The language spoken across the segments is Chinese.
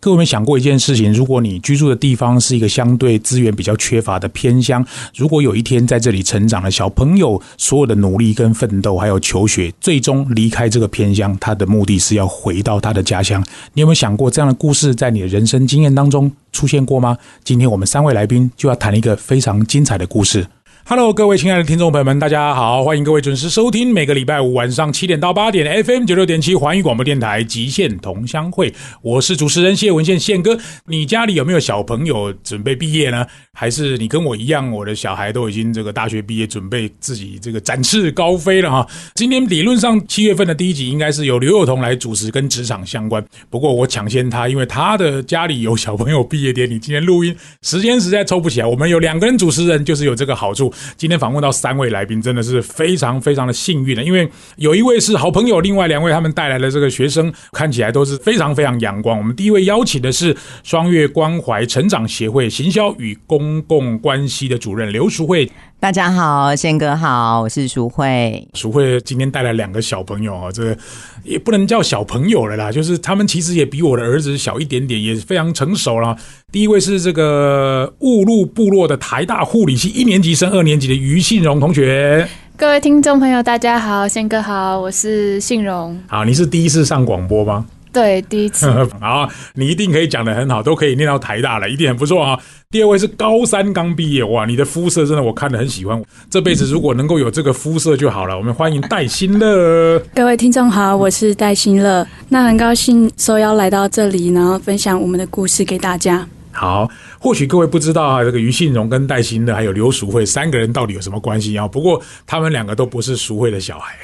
各位有没想过一件事情？如果你居住的地方是一个相对资源比较缺乏的偏乡，如果有一天在这里成长的小朋友，所有的努力跟奋斗，还有求学，最终离开这个偏乡，他的目的是要回到他的家乡。你有没有想过这样的故事在你的人生经验当中出现过吗？今天我们三位来宾就要谈一个非常精彩的故事。Hello，各位亲爱的听众朋友们，大家好，欢迎各位准时收听每个礼拜五晚上七点到八点 FM 九六点七环宇广播电台极限同乡会，我是主持人谢文宪宪哥。你家里有没有小朋友准备毕业呢？还是你跟我一样，我的小孩都已经这个大学毕业，准备自己这个展翅高飞了哈？今天理论上七月份的第一集应该是由刘幼彤来主持，跟职场相关。不过我抢先他，因为他的家里有小朋友毕业典礼，今天录音时间实在抽不起来。我们有两个人主持人，就是有这个好处。今天访问到三位来宾，真的是非常非常的幸运的，因为有一位是好朋友，另外两位他们带来的这个学生看起来都是非常非常阳光。我们第一位邀请的是双月关怀成长协会行销与公共关系的主任刘淑慧。大家好，宪哥好，我是淑慧。淑慧今天带来两个小朋友啊，这个也不能叫小朋友了啦，就是他们其实也比我的儿子小一点点，也非常成熟了。第一位是这个雾路部落的台大护理系一年级升二年级的于信荣同学。各位听众朋友，大家好，宪哥好，我是信荣。好，你是第一次上广播吗？对，第一次。好，你一定可以讲的很好，都可以念到台大了，一定很不错啊。第二位是高三刚毕业，哇，你的肤色真的我看的很喜欢，这辈子如果能够有这个肤色就好了。我们欢迎戴新乐。各位听众好，我是戴新乐，那很高兴受邀来到这里，然后分享我们的故事给大家。好，或许各位不知道啊，这个于信荣跟戴新的还有刘淑慧三个人到底有什么关系啊？不过他们两个都不是淑慧的小孩。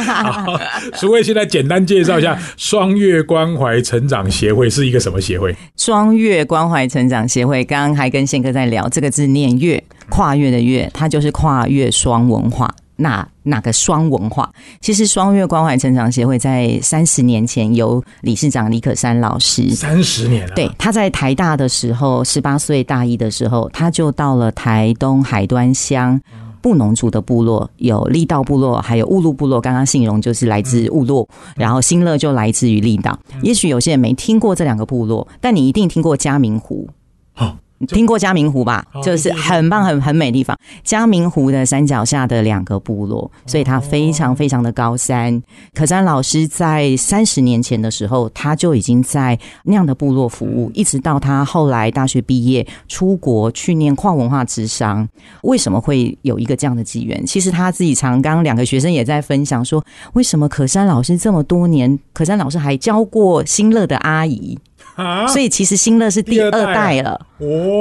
淑慧现在简单介绍一下双月关怀成长协会是一个什么协会？双月关怀成长协会，刚刚还跟宪哥在聊，这个字念月，跨越的越，它就是跨越双文化。那哪个双文化？其实双月关怀成长协会在三十年前由理事长李可山老师，三十年了。对，他在台大的时候，十八岁大一的时候，他就到了台东海端乡布农族的部落，有力道部落，还有雾鹿部落。刚刚信荣就是来自雾鹿，然后新乐就来自于力道。也许有些人没听过这两个部落，但你一定听过嘉明湖。好。听过嘉明湖吧？就是很棒、很很美地方。嘉明湖的山脚下的两个部落，所以它非常非常的高山。可山老师在三十年前的时候，他就已经在那样的部落服务，一直到他后来大学毕业出国去念跨文化之商。为什么会有一个这样的机缘？其实他自己常刚刚两个学生也在分享说，为什么可山老师这么多年，可山老师还教过新乐的阿姨。所以其实新乐是第二代了，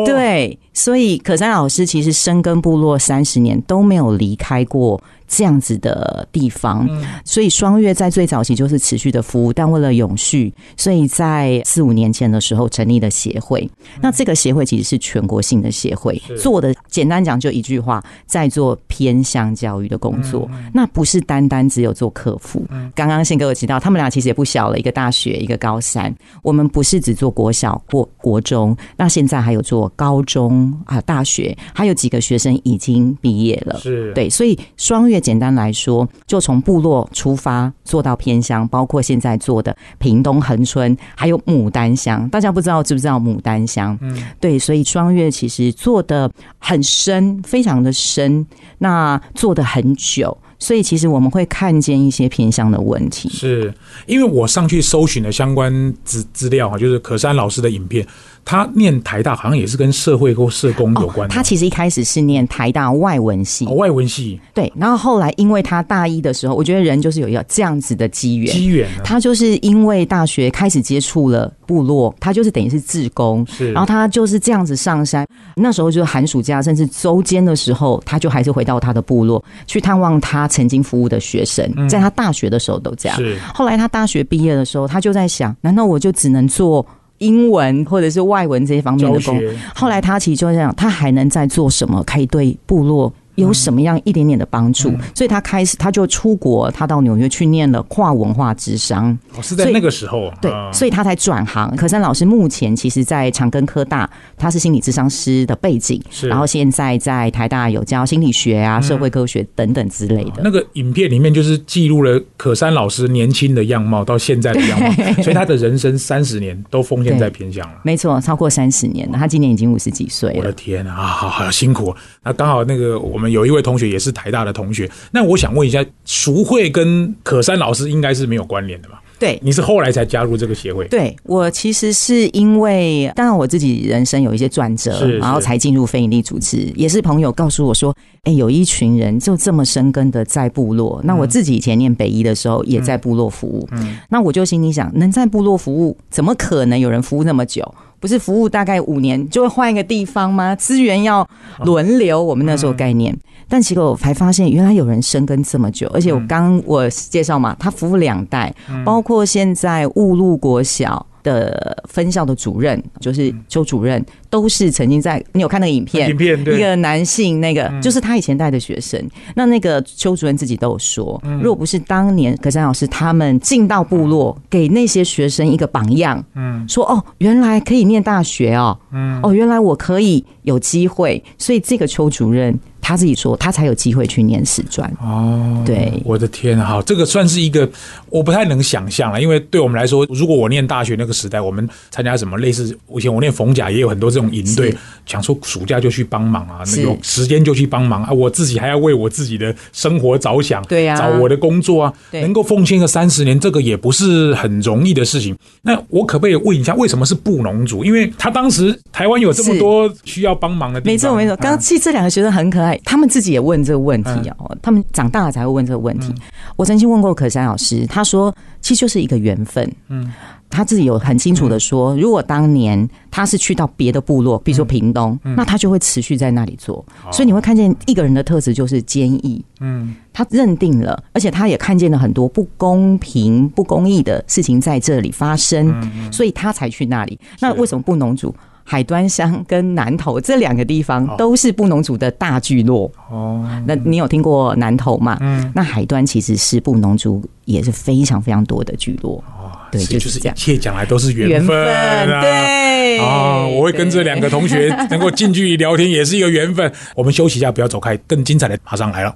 对，所以可山老师其实深耕部落三十年都没有离开过。这样子的地方，所以双月在最早期就是持续的服务，但为了永续，所以在四五年前的时候成立了协会。那这个协会其实是全国性的协会，做的简单讲就一句话，在做偏向教育的工作。那不是单单只有做客服。刚刚先给我提到，他们俩其实也不小了，一个大学，一个高三。我们不是只做国小、国国中，那现在还有做高中啊，大学，还有几个学生已经毕业了。是对，所以双月。简单来说，就从部落出发做到偏乡，包括现在做的屏东恒春，还有牡丹乡。大家不知道知不知道牡丹乡？嗯，对，所以双月其实做的很深，非常的深，那做的很久。所以其实我们会看见一些偏向的问题，是因为我上去搜寻的相关资资料啊，就是可山老师的影片，他念台大好像也是跟社会或社工有关。他其实一开始是念台大外文系，外文系。对，然后后来因为他大一的时候，我觉得人就是有一个这样子的机缘，机缘，他就是因为大学开始接触了部落，他就是等于是自工，是，然后他就是这样子上山，那时候就是寒暑假甚至周间的时候，他就还是回到他的部落去探望他。曾经服务的学生，在他大学的时候都这样。后来他大学毕业的时候，他就在想：难道我就只能做英文或者是外文这些方面的工？后来他其实就这样，他还能再做什么，可以对部落？有什么样一点点的帮助，嗯所以他开始他就出国，他到纽约去念了跨文化智商。哦是在那个时候，对，啊所以他才转行。可山老师目前其实，在长庚科大，他是心理智商师的背景，是然后现在在台大有教心理学啊、社会科学等等之类的。那个影片里面就是记录了可山老师年轻的样貌到现在的样貌，所以他的人生三十年都奉献在偏向了。没错，超过三十年了，他今年已经五十几岁了我的。天啊，好好辛苦。那刚好那个我们有一位同学也是台大的同学，那我想问一下，淑慧跟可山老师应该是没有关联的吧？对，你是后来才加入这个协会？对我其实是因为，当然我自己人生有一些转折是，然后才进入非营利组织，也是朋友告诉我说，哎，有一群人就这么深根的在部落。那我自己以前念北医的时候，也在部落服务。嗯那我就心里想，能在部落服务，怎么可能有人服务那么久？不是服务大概五年就会换一个地方吗？资源要轮流，我们那时候概念。但结果我才发现，原来有人深耕这么久，而且我刚我介绍嘛，他服务两代，包括现在误入国小。的分校的主任就是邱主任，都是曾经在你有看那个影片？影片对。一个男性，那个、就是他以前带的学生。那那个邱主任自己都有说，如果不是当年葛山老师他们进到部落，给那些学生一个榜样，嗯，说哦，原来可以念大学哦，嗯，哦，原来我可以有机会，所以这个邱主任他自己说，他才有机会去念师专。哦，对。我的天啊，好，这个算是一个我不太能想象了，因为对我们来说，如果我念大学那个时代，我们参加什么类似，以前我念逢甲也有很多这种营队是，想说暑假就去帮忙啊，那是有时间就去帮忙啊，我自己还要为我自己的生活着想，对呀。找我的工作啊，能够奉献个三十年，这个也不是很容易的事情。那我可不可以问一下，为什么是布农族？因为他当时台湾有这么多需要帮忙的地方，没错没错，刚刚嗯其实这两个学生很可爱，他们自己也问这个问题哦，他们长大了才会问这个问题。我曾经问过可山老师，他说其实就是一个缘分，嗯。他自己有很清楚的说，如果当年他是去到别的部落，比如说屏东，那他就会持续在那里做。所以你会看见一个人的特质就是坚毅，嗯，他认定了，而且他也看见了很多不公平、不公义的事情在这里发生，所以他才去那里。那为什么不农族？海端乡跟南投这两个地方都是布农族的大聚落。哦，那你有听过南投吗？嗯，那海端其实是布农族也是非常非常多的聚落。哦对，就是这样一。切讲来都是缘分啊，对啊，我会跟这两个同学 能够近距离聊天，也是一个缘分。我们休息一下，不要走开，更精彩的马上来了。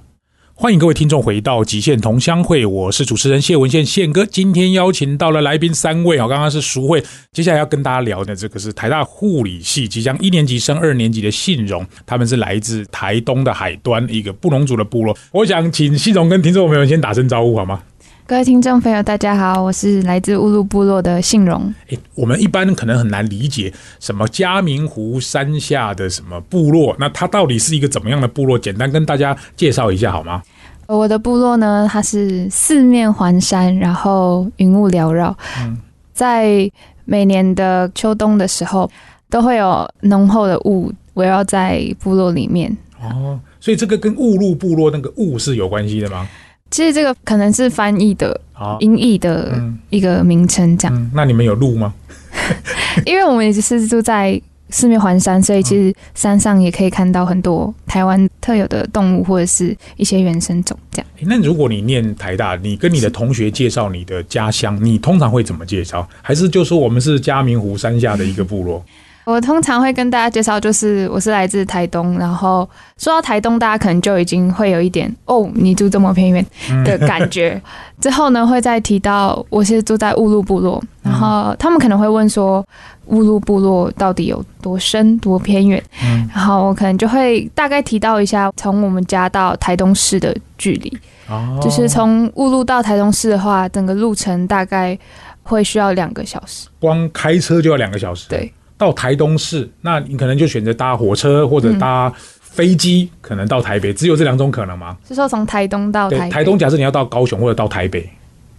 欢迎各位听众回到《极限同乡会》，我是主持人谢文宪宪哥。今天邀请到了来宾三位哦，刚刚是淑慧，接下来要跟大家聊的这个是台大护理系即将一年级升二年级的信荣，他们是来自台东的海端一个布农族的部落。我想请信荣跟听众朋友们先打声招呼好吗？各位听众朋友，大家好，我是来自乌鲁部落的信荣。诶，我们一般可能很难理解什么嘉明湖山下的什么部落，那它到底是一个怎么样的部落？简单跟大家介绍一下好吗？我的部落呢，它是四面环山，然后云雾缭绕，嗯在每年的秋冬的时候，都会有浓厚的雾围绕在部落里面。哦，所以这个跟雾路部落那个雾是有关系的吗？其实这个可能是翻译的好，音译的嗯一个名称，这样。嗯，那你们有路吗？因为我们也是住在四面环山，所以其实山上也可以看到很多台湾特有的动物或者是一些原生种这样。诶那如果你念台大，你跟你的同学介绍你的家乡，你通常会怎么介绍？还是就说我们是嘉明湖山下的一个部落？我通常会跟大家介绍，就是我是来自台东，然后说到台东，大家可能就已经会有一点哦，你住这么偏远的感觉。之后呢，会再提到我是住在乌鲁部落，然后他们可能会问说，乌鲁部落到底有多深、多偏远？嗯然后我可能就会大概提到一下，从我们家到台东市的距离，哦，就是从乌鲁到台东市的话，整个路程大概会需要两个小时。光开车就要两个小时。对，到台东市，那你可能就选择搭火车或者搭飞机，可能到台北，只有这两种可能吗？是说从台东到，台北台东假设你要到高雄或者到台北，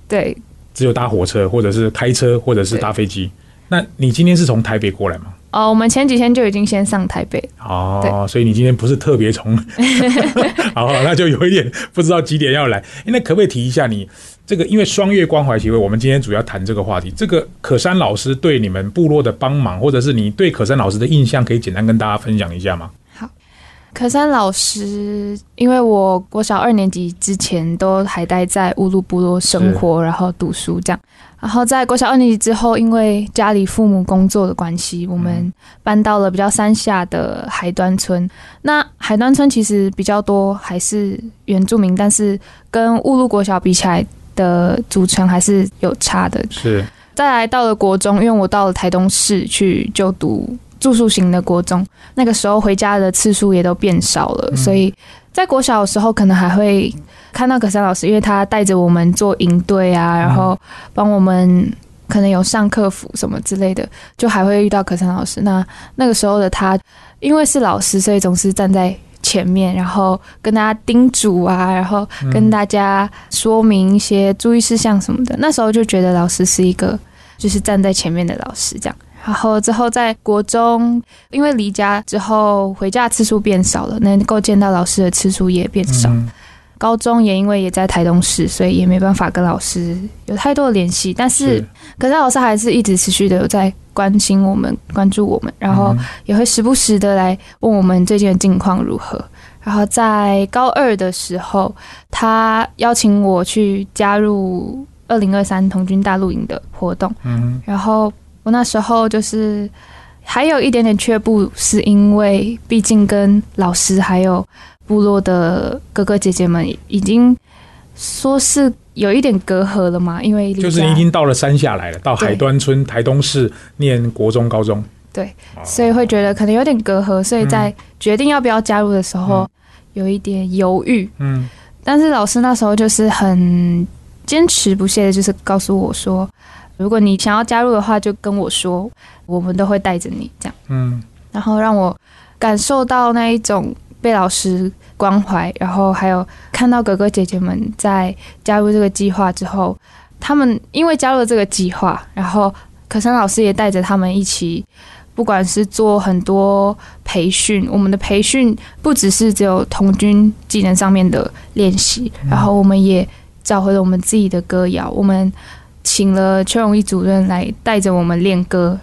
对只有搭火车或者是开车或者是搭飞机。那你今天是从台北过来吗？哦，我们前几天就已经先上台北，哦，所以你今天不是特别从 好，那就有一点不知道几点要来。诶那可不可以提一下你这个？因为双月关怀协会，我们今天主要谈这个话题。这个可山老师对你们部落的帮忙，或者是你对可山老师的印象，可以简单跟大家分享一下吗？好可山老师，因为我国小二年级之前都还待在乌鲁部落生活，然后读书这样。然后在国小二年级之后，因为家里父母工作的关系，我们搬到了比较山下的海端村。那海端村其实比较多还是原住民，但是跟乌鲁国小比起来的组成还是有差的。是。再来到了国中，因为我到了台东市去就读。住宿型的国中，那个时候回家的次数也都变少了，所以在国小的时候，可能还会看到可山老师，因为他带着我们做营队啊，然后帮我们可能有上课服什么之类的，就还会遇到可山老师。那那个时候的他，因为是老师，所以总是站在前面，然后跟大家叮嘱啊，然后跟大家说明一些注意事项什么的。那时候就觉得老师是一个就是站在前面的老师，这样。然后之后在国中，因为离家之后回家次数变少了，能够见到老师的次数也变少。高中也因为也在台东市，所以也没办法跟老师有太多的联系。但是，可是老师还是一直持续的有在关心我们、关注我们，然后也会时不时的来问我们最近的近况如何。然后在高二的时候，他邀请我去加入二零二三童军大露营的活动。嗯，然后。我那时候就是还有一点点却步，是因为毕竟跟老师还有部落的哥哥姐姐们已经说是有一点隔阂了嘛。因为就是你已经到了山下来了，到海端村台东市念国中、高中，对，所以会觉得可能有点隔阂，所以在决定要不要加入的时候有一点犹豫。嗯，但是老师那时候就是很坚持不懈的，就是告诉我说。如果你想要加入的话，就跟我说，我们都会带着你这样。嗯，然后让我感受到那一种被老师关怀，然后还有看到哥哥姐姐们在加入这个计划之后，他们因为加入了这个计划，然后可山老师也带着他们一起，不管是做很多培训，我们的培训不只是只有童军技能上面的练习，然后我们也找回了我们自己的歌谣，我们。请了邱荣义主任来带着我们练歌。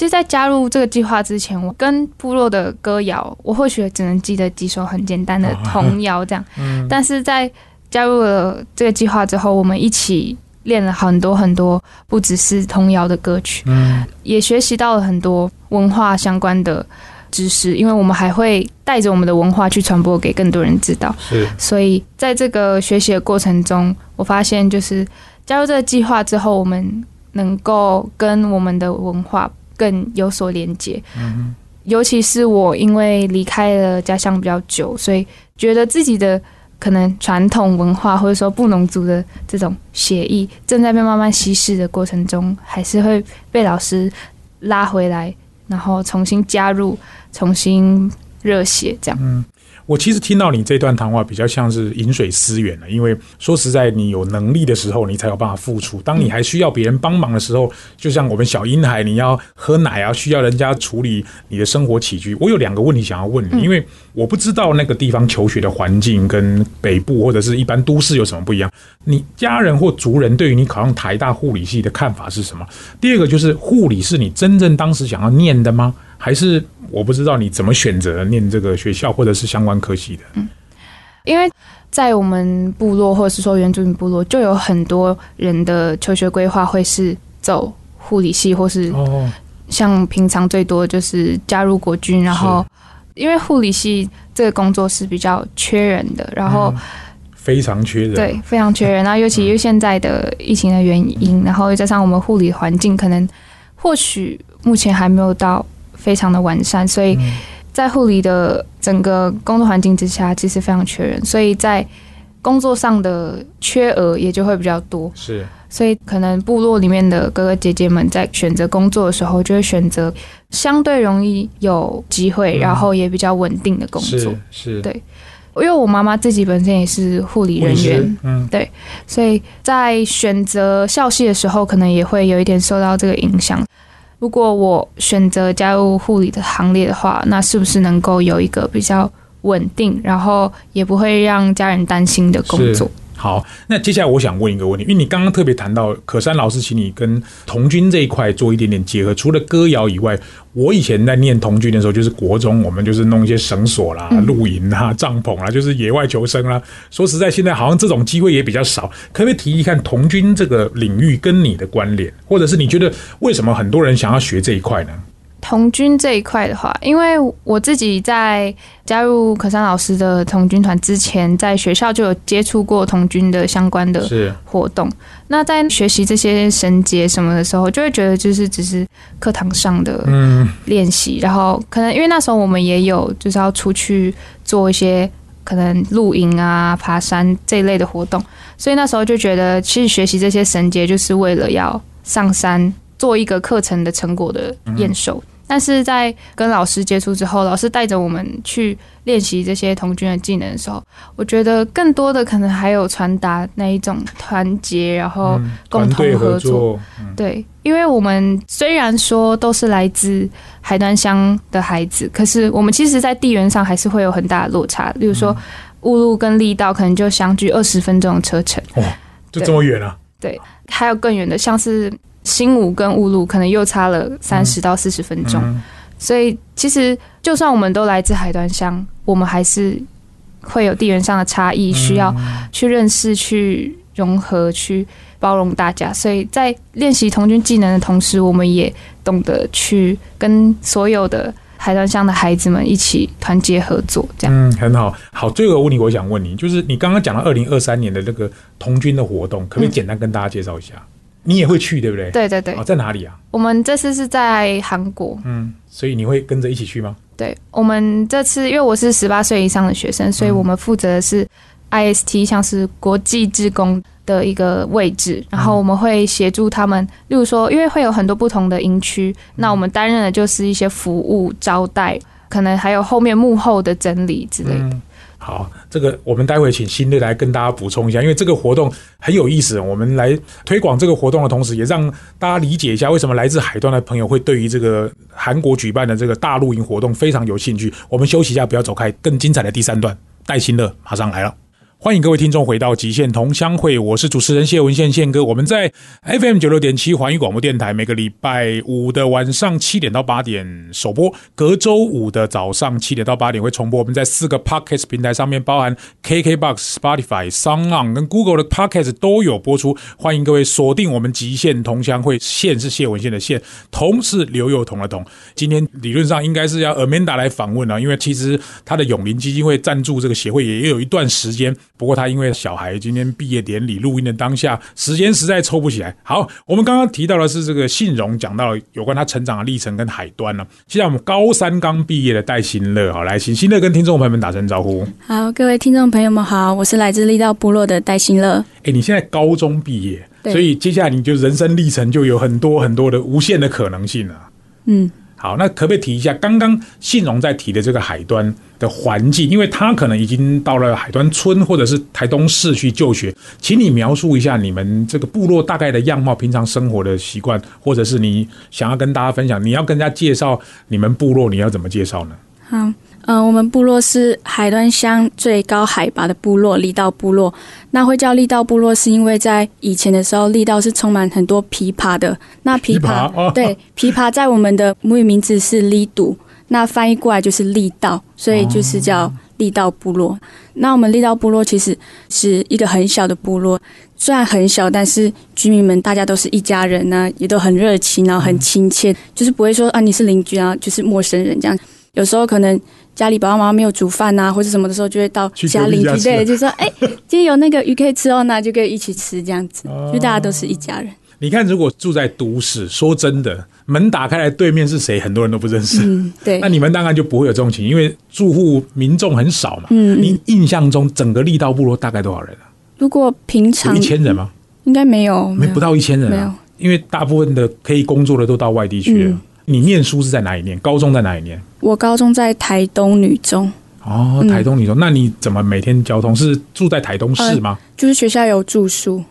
其实，在加入这个计划之前，我跟部落的歌谣，我或许只能记得几首很简单的童谣这样。嗯。但是在加入了这个计划之后，我们一起练了很多很多，不只是童谣的歌曲。嗯。也学习到了很多文化相关的知识，因为我们还会带着我们的文化去传播给更多人知道。是。所以在这个学习的过程中，我发现就是。加入这个计划之后，我们能够跟我们的文化更有所连接。嗯，尤其是我因为离开了家乡比较久，所以觉得自己的可能传统文化或者说布农族的这种协议正在被慢慢稀释的过程中，还是会被老师拉回来，然后重新加入，重新热血这样。我其实听到你这段谈话，比较像是饮水思源了。因为说实在，你有能力的时候，你才有办法付出；当你还需要别人帮忙的时候，就像我们小婴孩，你要喝奶啊，需要人家处理你的生活起居。我有两个问题想要问你，因为我不知道那个地方求学的环境跟北部或者是一般都市有什么不一样。你家人或族人对于你考上台大护理系的看法是什么？第二个就是护理是你真正当时想要念的吗？还是我不知道你怎么选择念这个学校或者是相关科系的。嗯，因为在我们部落或者是说原住民部落，就有很多人的求学规划会是走护理系，或是像平常最多就是加入国军。然后，因为护理系这个工作是比较缺人的，然后非常缺人，对，非常缺人。然后，尤其因为现在的疫情的原因，然后又加上我们护理环境，可能或许目前还没有到。非常的完善，所以在护理的整个工作环境之下，其实非常缺人，所以在工作上的缺额也就会比较多。是，所以可能部落里面的哥哥姐姐们在选择工作的时候，就会选择相对容易有机会，然后也比较稳定的工作。是，对，因为我妈妈自己本身也是护理人员，嗯，对，所以在选择校系的时候，可能也会有一点受到这个影响。如果我选择加入护理的行列的话，那是不是能够有一个比较稳定，然后也不会让家人担心的工作？好，那接下来我想问一个问题，因为你刚刚特别谈到可山老师，请你跟童军这一块做一点点结合。除了歌谣以外，我以前在念童军的时候，就是国中，我们就是弄一些绳索啦、露营啦、帐篷啦，就是野外求生啦。说实在，现在好像这种机会也比较少。可不可以提一看童军这个领域跟你的关联，或者是你觉得为什么很多人想要学这一块呢？童军这一块的话，因为我自己在加入可山老师的童军团之前，在学校就有接触过童军的相关的活动。那在学习这些绳结什么的时候，就会觉得就是只是课堂上的嗯练习，然后可能因为那时候我们也有就是要出去做一些可能露营啊、爬山这一类的活动，所以那时候就觉得其实学习这些绳结就是为了要上山做一个课程的成果的验收。但是在跟老师接触之后，老师带着我们去练习这些童军的技能的时候，我觉得更多的可能还有传达那一种团结，然后嗯共同合合作作，对，因为我们虽然说都是来自海端乡的孩子，可是我们其实，在地缘上还是会有很大的落差。例如说，雾路跟力道可能就相距二十分钟的车程，哇就这么远啊？对，还有更远的，像是新武跟乌鲁，可能又差了三十到四十分钟。嗯所以，其实就算我们都来自海端乡，我们还是会有地缘上的差异，需要去认识、去融合、去包容大家。所以在练习童军技能的同时，我们也懂得去跟所有的海端乡的孩子们一起团结合作。这样，嗯，很好。好，最后一个问题我想问你，就是你刚刚讲到二零二三年的那个童军的活动，可不可以简单跟大家介绍一下？你也会去，对不对？对对对哦，，在哪里啊？我们这次是在韩国。嗯，所以你会跟着一起去吗？对我们这次，因为我是十八岁以上的学生，所以我们负责的是 IST，像是国际职工的一个位置。然后我们会协助他们，例如说，因为会有很多不同的营区，那我们担任的就是一些服务招待，可能还有后面幕后的整理之类的。嗯，好，这个我们待会请新乐来跟大家补充一下，因为这个活动很有意思。我们来推广这个活动的同时，也让大家理解一下为什么来自海端的朋友会对于这个韩国举办的这个大露营活动非常有兴趣。我们休息一下，不要走开，更精彩的第三段，带新乐马上来了。欢迎各位听众回到极限同乡会，我是主持人谢文宪宪哥。我们在 FM 九六点七环宇广播电台，每个礼拜五的晚上七点到八点首播，隔周五的早上七点到八点会重播。我们在四个 Podcast 平台上面，包含 KKBox、Spotify、s o n g On 跟 Google 的 Podcast 都有播出。欢迎各位锁定我们极限同乡会，线是谢文宪的线，同是刘幼彤的彤。今天理论上应该是要 Amanda 来访问了，因为其实他的永林基金会赞助这个协会也有一段时间，不过他因为小孩今天毕业典礼录音的当下，时间实在抽不起来。好，我们刚刚提到的是这个信荣讲到了有关他成长的历程跟海端呢。现在我们高三刚毕业的戴新乐，好来，请新乐跟听众朋友们打声招呼。好，各位听众朋友们好，我是来自力道部落的戴新乐。哎，你现在高中毕业，所以接下来你就人生历程就有很多很多的无限的可能性了。嗯，好，那可不可以提一下刚刚信荣在提的这个海端的环境？因为他可能已经到了海端村或者是台东市去就学，请你描述一下你们这个部落大概的样貌、平常生活的习惯，或者是你想要跟大家分享，你要跟人家介绍你们部落，你要怎么介绍呢？好，嗯、我们部落是海端乡最高海拔的部落，力道部落。那会叫力道部落，是因为在以前的时候，力道是充满很多琵琶的。那琵琵琶哦 对琵琶在我们的母语名字是力度，那翻译过来就是力道，所以就是叫力道部落。那我们力道部落其实是一个很小的部落，虽然很小，但是居民们大家都是一家人呢、也都很热情，然后很亲切，就是不会说啊你是邻居啊，就是陌生人这样。有时候可能家里爸爸妈妈没有煮饭啊，或者什么的时候，就会到家邻居，隔壁家吃对，就说哎、今天有那个鱼可以吃哦，那就可以一起吃这样子，就大家都是一家人。你看，如果住在都市，说真的，门打开来对面是谁，很多人都不认识。嗯，对那，你们当然就不会有这种情，因为住户民众很少嘛。嗯你印象中整个力道部落大概多少人啊？如果平常一千人吗？应该没有，没不到一千人没有啊，因为大部分的可以工作的都到外地去了。嗯你念书是在哪里念？高中在哪里念？我高中在台东女中，哦，嗯台东你说，那你怎么每天交通是住在台东市吗？就是学校有住宿，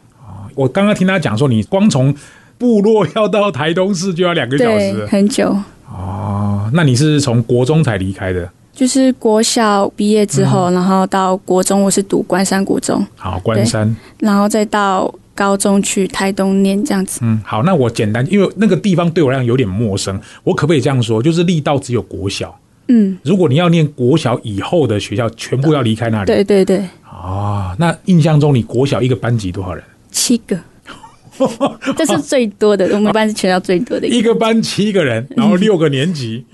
我刚刚听他讲说，你光从部落要到台东市就要两个小对，时。很久。哦，那你是从国中才离开的？就是国小毕业之后，然后到国中，我是读关山国中，好，关山，然后再到高中去台东念这样子。嗯，好，那我简单，因为那个地方对我来讲有点陌生，我可不可以这样说？就是力道只有国小，嗯，如果你要念国小以后的学校，全部要离开那里。对对对，啊，那印象中你国小一个班级多少人？七个，这是最多的，我们班是全校最多的一个班七个人，然后六个年级。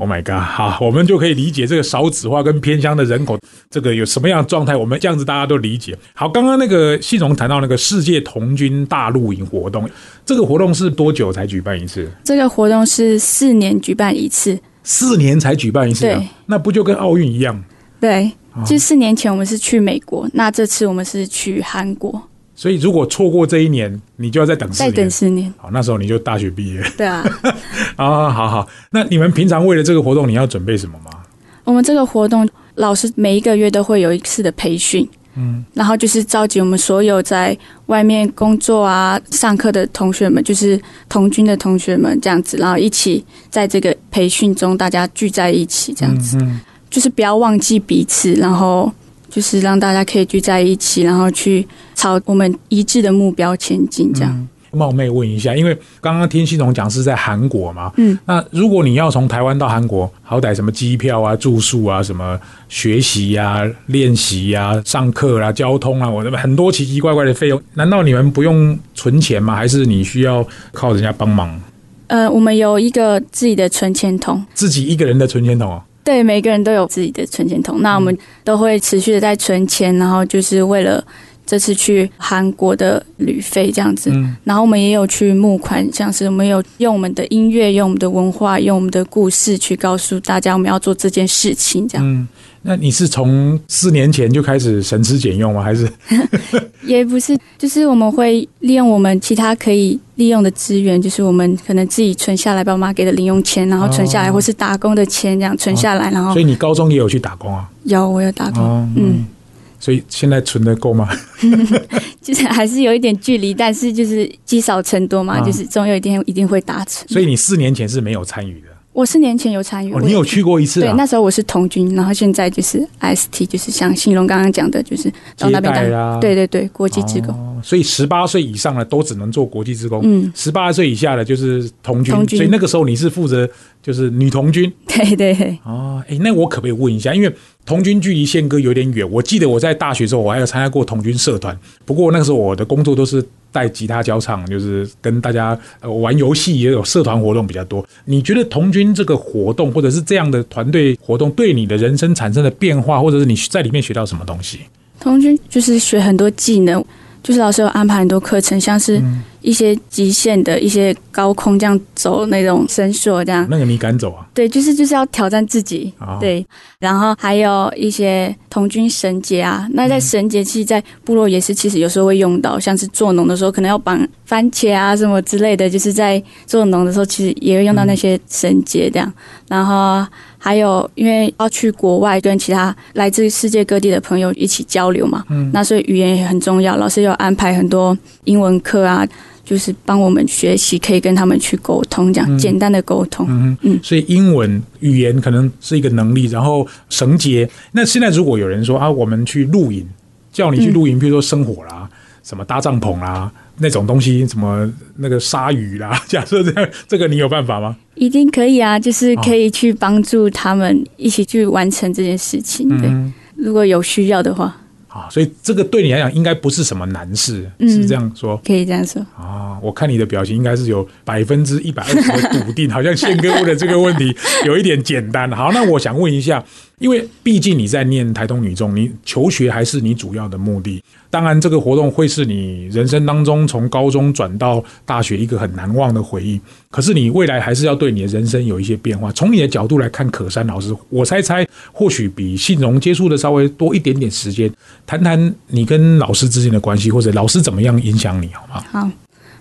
Oh my god！好，我们就可以理解这个少子化跟偏乡的人口这个有什么样的状态。我们这样子大家都理解。好，刚刚那个系总谈到那个世界童军大露营活动，这个活动是多久才举办一次？这个活动是四年举办一次，四年才举办一次、那不就跟奥运一样？对，就四年前我们是去美国，那这次我们是去韩国，所以如果错过这一年，你就要再等四再。等四年。好，那时候你就大学毕业对啊，啊。好好，那你们平常为了这个活动，你要准备什么吗？我们这个活动老师每一个月都会有一次的培训，嗯，然后就是召集我们所有在外面工作啊、上课的同学们，就是同军的同学们这样子，然后一起在这个培训中大家聚在一起，这样子，嗯就是不要忘记彼此，然后就是让大家可以聚在一起，然后去朝我们一致的目标前进，这样。嗯冒昧问一下，因为刚刚听系统讲是在韩国嘛，嗯，那如果你要从台湾到韩国，好歹什么机票啊、住宿啊、什么学习呀、练习呀、上课啊、交通啊，我这很多奇奇怪怪的费用，难道你们不用存钱吗？还是你需要靠人家帮忙？呃，我们有一个自己的存钱筒，自己一个人的存钱筒哦？对，每个人都有自己的存钱筒。那我们都会持续的在存钱，然后就是为了这次去韩国的旅费这样子。嗯然后我们也有去募款，像是我们有用我们的音乐、用我们的文化、用我们的故事去告诉大家我们要做这件事情，这样、嗯，那你是从四年前就开始省吃俭用吗？还是 也不是，就是我们会利用我们其他可以利用的资源，就是我们可能自己存下来，爸妈给的零用钱，然后存下来，哦或是打工的钱这样存下来，然后所以你高中也有去打工啊？有我有打工，哦，嗯，所以现在存的够吗？就是还是有一点距离，但是就是积少成多嘛，啊就是总有一天一定会达成。所以你四年前是没有参与的我四年前有参与，哦，你有去过一次对，啊？那时候我是童军，然后现在就是 ST，就是像新龙刚刚讲的，就是到那边当，对对对，国际职工，哦所以十八岁以上的都只能做国际职工，嗯，十八岁以下的就是童军，童军所以那个时候你是负责就是女童军对对对，哦。哎，那我可不可以问一下？因为童军距离宪哥有点远，我记得我在大学的时候我还有参加过童军社团，不过那个时候我的工作都是带吉他教唱，就是跟大家呃玩游戏，也有社团活动比较多。你觉得童军这个活动或者是这样的团队活动对你的人生产生的变化，或者是你在里面学到什么东西？童军就是学很多技能，就是老师有安排很多课程，像是嗯一些极限的一些高空这样走那种绳索这样，那个你敢走啊？对，就是就是要挑战自己，哦对，然后还有一些童军绳结啊。那嗯在绳结，其实，在部落也是，其实有时候会用到，像是做农的时候，可能要绑番茄啊什么之类的，就是在做农的时候，其实也会用到那些绳结这样。然后还有，因为要去国外跟其他来自世界各地的朋友一起交流嘛，嗯那所以语言也很重要。老师有安排很多英文课啊。就是帮我们学习，可以跟他们去沟通，这样、嗯简单的沟通。嗯嗯所以英文语言可能是一个能力，然后绳结。那现在如果有人说啊，我们去露营，叫你去露营，比如说生火啦，什么搭帐篷啦，那种东西，什么那个鲨鱼啦，假设这样，这个你有办法吗？一定可以啊，就是可以去帮助他们一起去完成这件事情。对，嗯，如果有需要的话，好，所以这个对你来讲应该不是什么难事，嗯是这样说可以这样说。啊？我看你的表情应该是有百分之一百二十的笃定，好像宪哥问的这个问题有一点简单。好，那我想问一下，因为毕竟你在念台东女中，你求学还是你主要的目的。当然，这个活动会是你人生当中从高中转到大学一个很难忘的回忆。可是你未来还是要对你的人生有一些变化。从你的角度来看，可山老师，我猜猜或许比信荣接触的稍微多一点点时间，谈谈你跟老师之间的关系，或者老师怎么样影响你，好吗？好，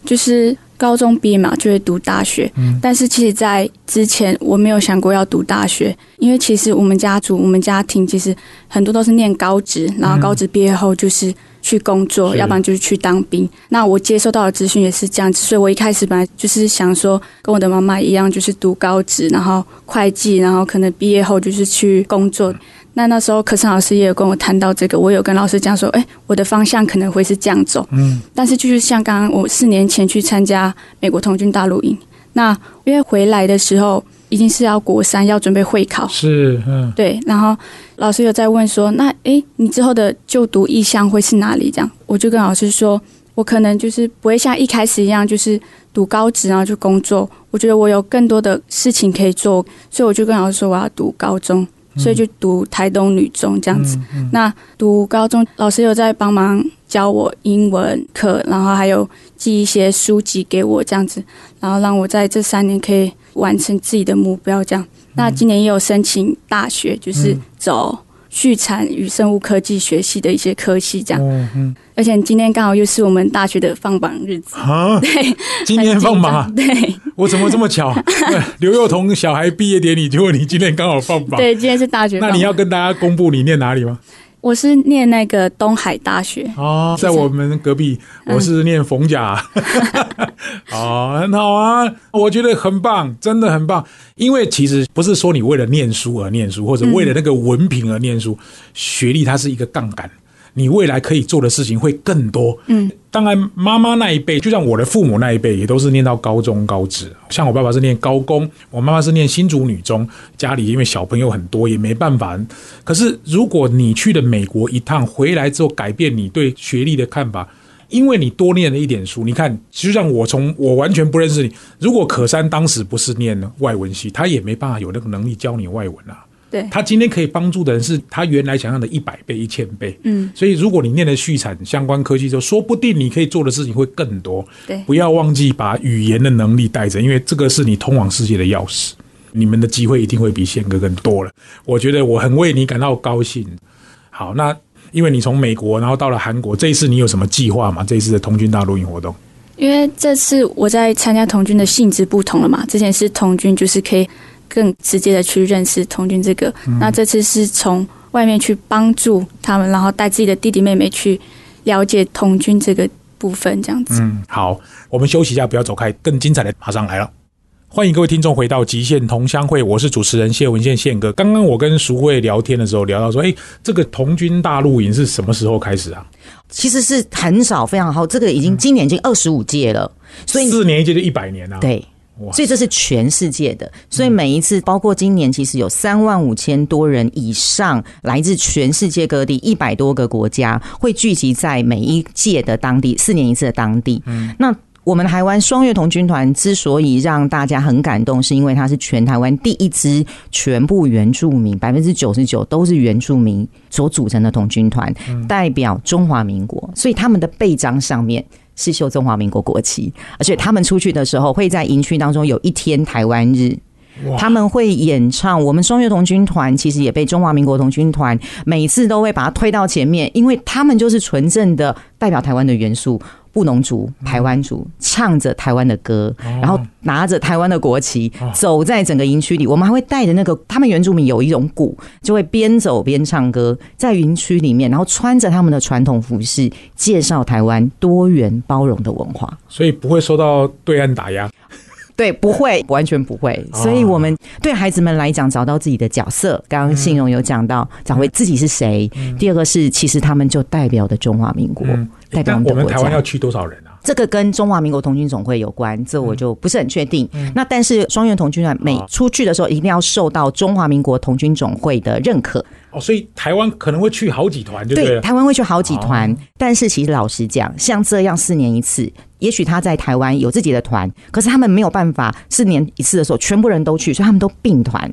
就是高中毕业嘛，就会读大学。嗯但是其实，在之前我没有想过要读大学，因为其实我们家族、我们家庭其实很多都是念高职，然后高职毕业后就是去工作，是要不然就是去当兵。那我接收到的资讯也是这样子，所以我一开始本来就是想说，跟我的妈妈一样，就是读高职，然后会计，然后可能毕业后就是去工作。那那时候课程老师也有跟我谈到这个，我有跟老师讲说，哎，我的方向可能会是这样走。嗯，但是就是像刚刚我四年前去参加美国童军大陆营，那因为回来的时候已经是要国三，要准备会考，是嗯对，然后老师有在问说，那诶，你之后的就读意向会是哪里？这样，我就跟老师说，我可能就是不会像一开始一样，就是读高职然后就工作。我觉得我有更多的事情可以做，所以我就跟老师说我要读高中，所以就读台东女中这样子。那读高中，老师有在帮忙教我英文课，然后还有寄一些书籍给我这样子，然后让我在这三年可以完成自己的目标这样。那今年也有申请大学，就是走畜产与生物科技学系的一些科系这样。嗯嗯而且今天刚好又是我们大学的放榜日子，啊，对，今天放榜对我怎么这么巧？对 刘幼彤小孩毕业典礼，结果你今天刚好放榜。对，今天是大学。那你要跟大家公布你念哪里吗？我是念那个东海大学，哦，在我们隔壁，我是念逢甲，哦，很好啊，我觉得很棒，真的很棒。因为其实不是说你为了念书而念书，或者为了那个文凭而念书，学历它是一个杠杆。你未来可以做的事情会更多。嗯，当然，妈妈那一辈，就像我的父母那一辈，也都是念到高中、高职。像我爸爸是念高工，我妈妈是念新竹女中。家里因为小朋友很多，也没办法。可是如果你去了美国一趟，回来之后改变你对学历的看法，因为你多念了一点书。你看，就像我从我完全不认识你，如果可山当时不是念外文系，他也没办法有那个能力教你外文啊。对，他今天可以帮助的人是他原来想象的一百倍、一千倍。嗯，所以如果你念的畜产相关科技之后，说不定你可以做的事情会更多。对不要忘记把语言的能力带着，因为这个是你通往世界的钥匙。你们的机会一定会比宪哥更多了。我觉得我很为你感到高兴。好，那因为你从美国然后到了韩国，这一次你有什么计划吗？这一次的童军大陆营活动？因为这次我在参加童军的性质不同了嘛，之前是童军就是可以更直接的去认识童军这个，那这次是从外面去帮助他们，然后带自己的弟弟妹妹去了解童军这个部分，这样子。嗯，好，我们休息一下，不要走开，更精彩的马上来了。欢迎各位听众回到极限同乡会，我是主持人谢文宪宪哥。刚刚我跟淑慧聊天的时候聊到说，哎，这个童军大露营是什么时候开始啊？其实是很少，非常好。这个已经今年已经二十五届了，所以四年一届就一百年啊。，对。哇所以这是全世界的，所以每一次，包括今年，其实有三万五千多人以上，来自全世界各地一百多个国家，会聚集在每一届的当地，四年一次的当地。嗯，那我们台湾双月童军团之所以让大家很感动，是因为它是全台湾第一支全部原住民，百分之九十九都是原住民所组成的童军团，代表中华民国，所以他们的背章上面。是绣中华民国国旗，而且他们出去的时候会在营区当中有一天台湾日，他们会演唱。我们双月童军团其实也被中华民国童军团每次都会把它推到前面，因为他们就是纯正的代表台湾的元素。布农族、台湾族唱着台湾的歌，然后拿着台湾的国旗，走在整个营区里。我们还会带着那个他们原住民有一种鼓，就会边走边唱歌，在营区里面，然后穿着他们的传统服饰，介绍台湾多元包容的文化。所以不会受到对岸打压。对，不会，完全不会。所以，我们对孩子们来讲，找到自己的角色。刚刚信荣有讲到，找回自己是谁。第二个是，其实他们就代表的中华民国，嗯，代表但我们。台湾要去多少人啊？这个跟中华民国童军总会有关，这我就不是很确定。那但是双元童军团每出去的时候，一定要受到中华民国童军总会的认可。哦，所以台湾可能会去好几团，就对对，台湾会去好几团，哦但是其实老实讲，像这样四年一次，也许他在台湾有自己的团，可是他们没有办法四年一次的时候全部人都去，所以他们都并团。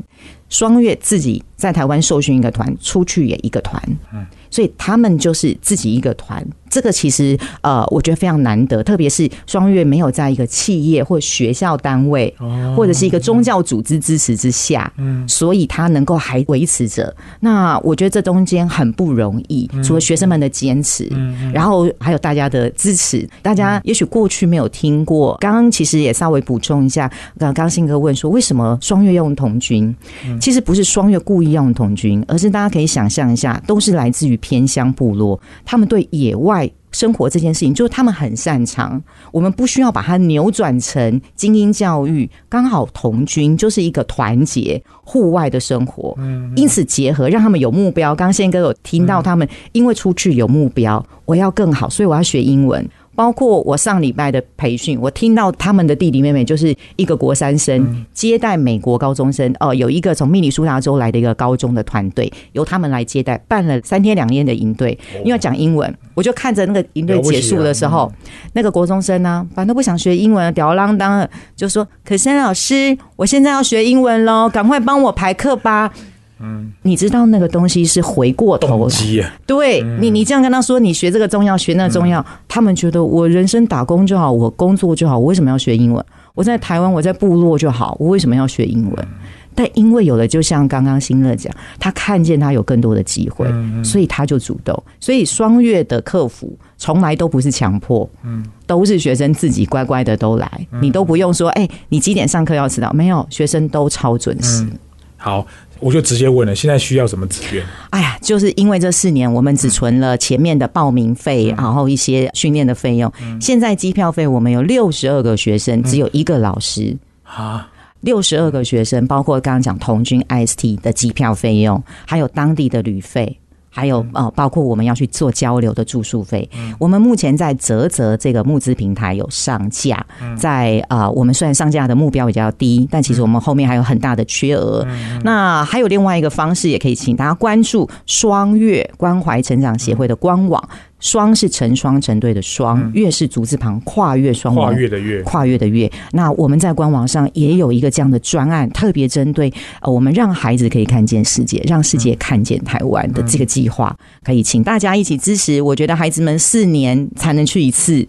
双月自己在台湾受训一个团，出去也一个团，嗯所以他们就是自己一个团。这个其实呃，我觉得非常难得，特别是双月没有在一个企业或学校单位，或者是一个宗教组织支持之下，嗯所以他能够还维持着。那我觉得这中间很不容易，除了学生们的坚持，然后还有大家的支持。大家也许过去没有听过，刚刚其实也稍微补充一下。刚刚信哥问说，为什么双月用童军？其实不是双月故意用童军，而是大家可以想象一下，都是来自于偏乡部落，他们对野外生活这件事情，就是他们很擅长，我们不需要把它扭转成精英教育，刚好同军就是一个团结户外的生活，因此结合让他们有目标。刚刚宪哥有听到他们因为出去有目标，我要更好，所以我要学英文。包括我上礼拜的培训，我听到他们的弟弟妹妹就是一个国三生接待美国高中生哦，有一个从密尼苏达州来的一个高中的团队，由他们来接待，办了三天两夜的营队，因为讲英文，我就看着那个营队结束的时候，那个国中生呢，反正都不想学英文，吊儿郎当的就说：“可是老师，我现在要学英文喽，赶快帮我排课吧。”嗯，你知道那个东西是回过头来，对你，你这样跟他说，你学这个中药，学那个中药，他们觉得我人生打工就好，我工作就好，我为什么要学英文？我在台湾，我在部落就好，我为什么要学英文？但因为有了，就像刚刚新乐讲，他看见他有更多的机会，所以他就主动。所以双月的客服从来都不是强迫，嗯，都是学生自己乖乖的都来，你都不用说，哎，你几点上课要迟到？没有，学生都超准时。好。我就直接问了，现在需要什么资源？哎呀，就是因为这四年我们只存了前面的报名费，然后一些训练的费用。现在机票费我们有六十二个学生，只有一个老师啊，六十二个学生，包括刚刚讲童军 IST 的机票费用，还有当地的旅费。还有呃，包括我们要去做交流的住宿费，我们目前在泽泽这个募资平台有上架，在啊，我们虽然上架的目标比较低，但其实我们后面还有很大的缺额。那还有另外一个方式，也可以请大家关注双月关怀成长协会的官网。双是成双成对的双，月是足字旁，跨越双跨越的越，跨越的越。那我们在官网上也有一个这样的专案，特别针对呃，我们让孩子可以看见世界，让世界看见台湾的这个计划，可以请大家一起支持。我觉得孩子们四年才能去一次。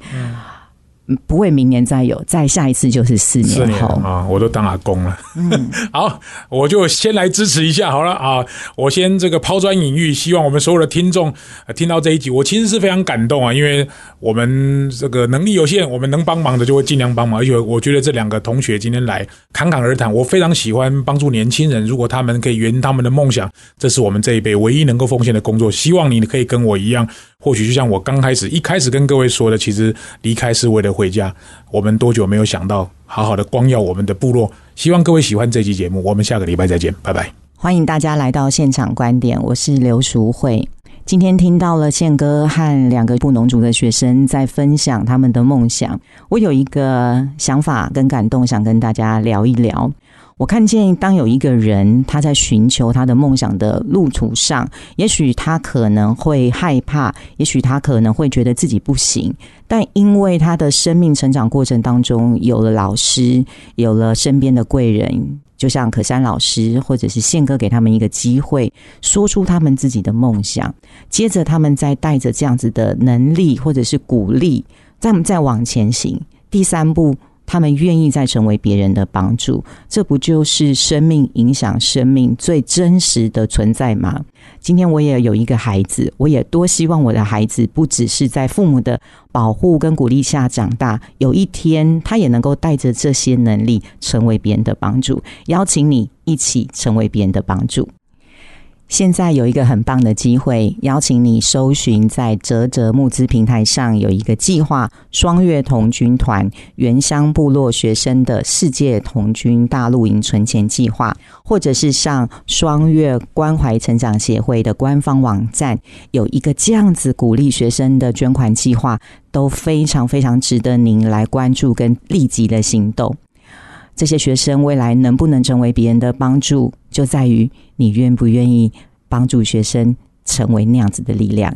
不会明年再有，再下一次就是四年后啊！我都当阿公了。嗯，好，我就先来支持一下好了啊！我先这个抛砖引玉，希望我们所有的听众听到这一集，我其实是非常感动啊！因为我们这个能力有限，我们能帮忙的就会尽量帮忙。而且我觉得这两个同学今天来侃侃而谈，我非常喜欢帮助年轻人。如果他们可以圆他们的梦想，这是我们这一辈唯一能够奉献的工作。希望你可以跟我一样。或许就像我刚开始一开始跟各位说的，其实离开是为了回家。我们多久没有想到好好的光耀我们的部落？希望各位喜欢这期节目，我们下个礼拜再见，拜拜！欢迎大家来到现场观点，我是刘淑慧。今天听到了宪哥和两个布农族的学生在分享他们的梦想，我有一个想法跟感动，想跟大家聊一聊。我看见，当有一个人他在寻求他的梦想的路途上，也许他可能会害怕，也许他可能会觉得自己不行，但因为他的生命成长过程当中有了老师，有了身边的贵人，就像可山老师或者是宪哥给他们一个机会，说出他们自己的梦想，接着他们再带着这样子的能力或者是鼓励，他们再往前行。第三步。他们愿意再成为别人的帮助，这不就是生命影响生命最真实的存在吗？今天我也有一个孩子，我也多希望我的孩子不只是在父母的保护跟鼓励下长大，有一天他也能够带着这些能力成为别人的帮助。邀请你一起成为别人的帮助。现在有一个很棒的机会，邀请你搜寻在泽泽募资平台上有一个计划——双月童军团原乡部落学生的世界童军大陆营存钱计划，或者是上双月关怀成长协会的官方网站，有一个这样子鼓励学生的捐款计划，都非常非常值得您来关注跟立即的行动。这些学生未来能不能成为别人的帮助，就在于你愿不愿意帮助学生成为那样子的力量。